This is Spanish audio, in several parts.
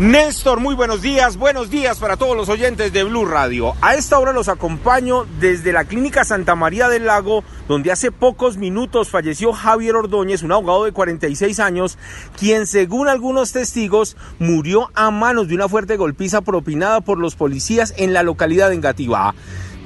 Néstor, muy buenos días, buenos días para todos los oyentes de Blue Radio. A esta hora los acompaño desde la Clínica Santa María del Lago, donde hace pocos minutos falleció Javier Ordóñez, un abogado de 46 años, quien según algunos testigos murió a manos de una fuerte golpiza propinada por los policías en la localidad de Engativá.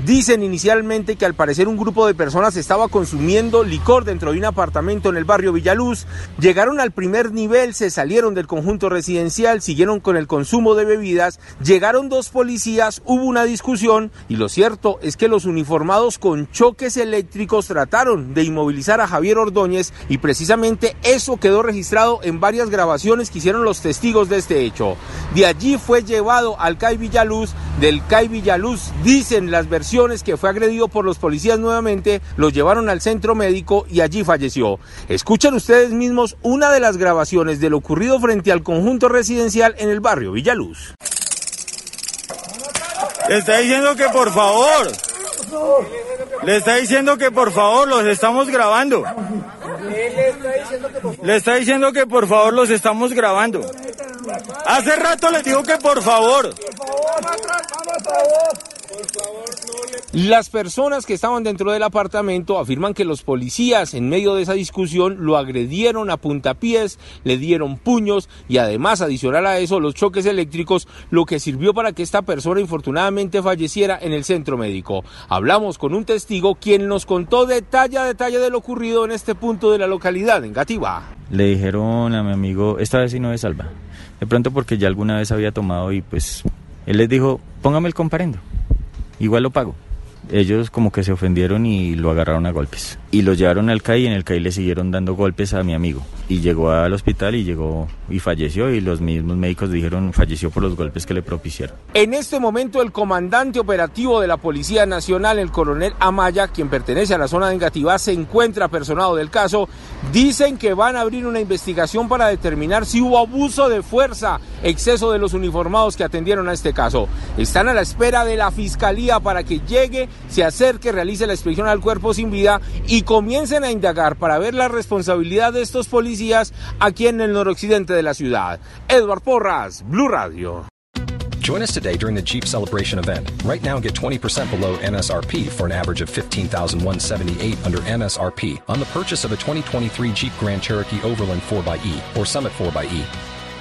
Dicen inicialmente que al parecer un grupo de personas estaba consumiendo licor dentro de un apartamento en el barrio Villaluz. Llegaron al primer nivel, se salieron del conjunto residencial, siguieron con el consumo de bebidas, llegaron dos policías, hubo una discusión y lo cierto es que los uniformados con choques eléctricos trataron de inmovilizar a Javier Ordóñez y precisamente eso quedó registrado en varias grabaciones que hicieron los testigos de este hecho. De allí fue llevado al CAI Villaluz, del CAI Villaluz dicen las versiones que fue agredido por los policías nuevamente, lo llevaron al centro médico y allí falleció. Escuchen ustedes mismos una de las grabaciones de lo ocurrido frente al conjunto residencial en el barrio Villaluz. Le está diciendo que por favor. Le está diciendo que por favor los estamos grabando. Le está diciendo que por favor los estamos grabando. Hace rato le digo que por favor. Las personas que estaban dentro del apartamento afirman que los policías en medio de esa discusión lo agredieron a puntapiés, le dieron puños y además adicional a eso los choques eléctricos, lo que sirvió para que esta persona infortunadamente falleciera en el centro médico. Hablamos con un testigo quien nos contó detalle a detalle de lo ocurrido en este punto de la localidad, en Gativá. Le dijeron a mi amigo, esta vez sí no me salva. De pronto porque ya alguna vez había tomado y pues él les dijo, póngame el comparendo, igual lo pago ellos como que se ofendieron y lo agarraron a golpes. Y lo llevaron al CAI y en el CAI le siguieron dando golpes a mi amigo. Y llegó al hospital y llegó y falleció y los mismos médicos dijeron falleció por los golpes que le propiciaron. En este momento el comandante operativo de la Policía Nacional, el coronel Amaya, quien pertenece a la zona de Engativá, se encuentra personado del caso. Dicen que van a abrir una investigación para determinar si hubo abuso de fuerza, exceso de los uniformados que atendieron a este caso. Están a la espera de la fiscalía para que llegue se acerque, realice la inspección al cuerpo sin vida y comiencen a indagar para ver la responsabilidad de estos policías aquí en el noroccidente de la ciudad. Edward Porras, Blue Radio. Join us today during the Jeep Celebration event. Right now, get 20% below MSRP for an average of 15178 under MSRP on the purchase of a 2023 Jeep Grand Cherokee Overland 4xE or Summit 4xE.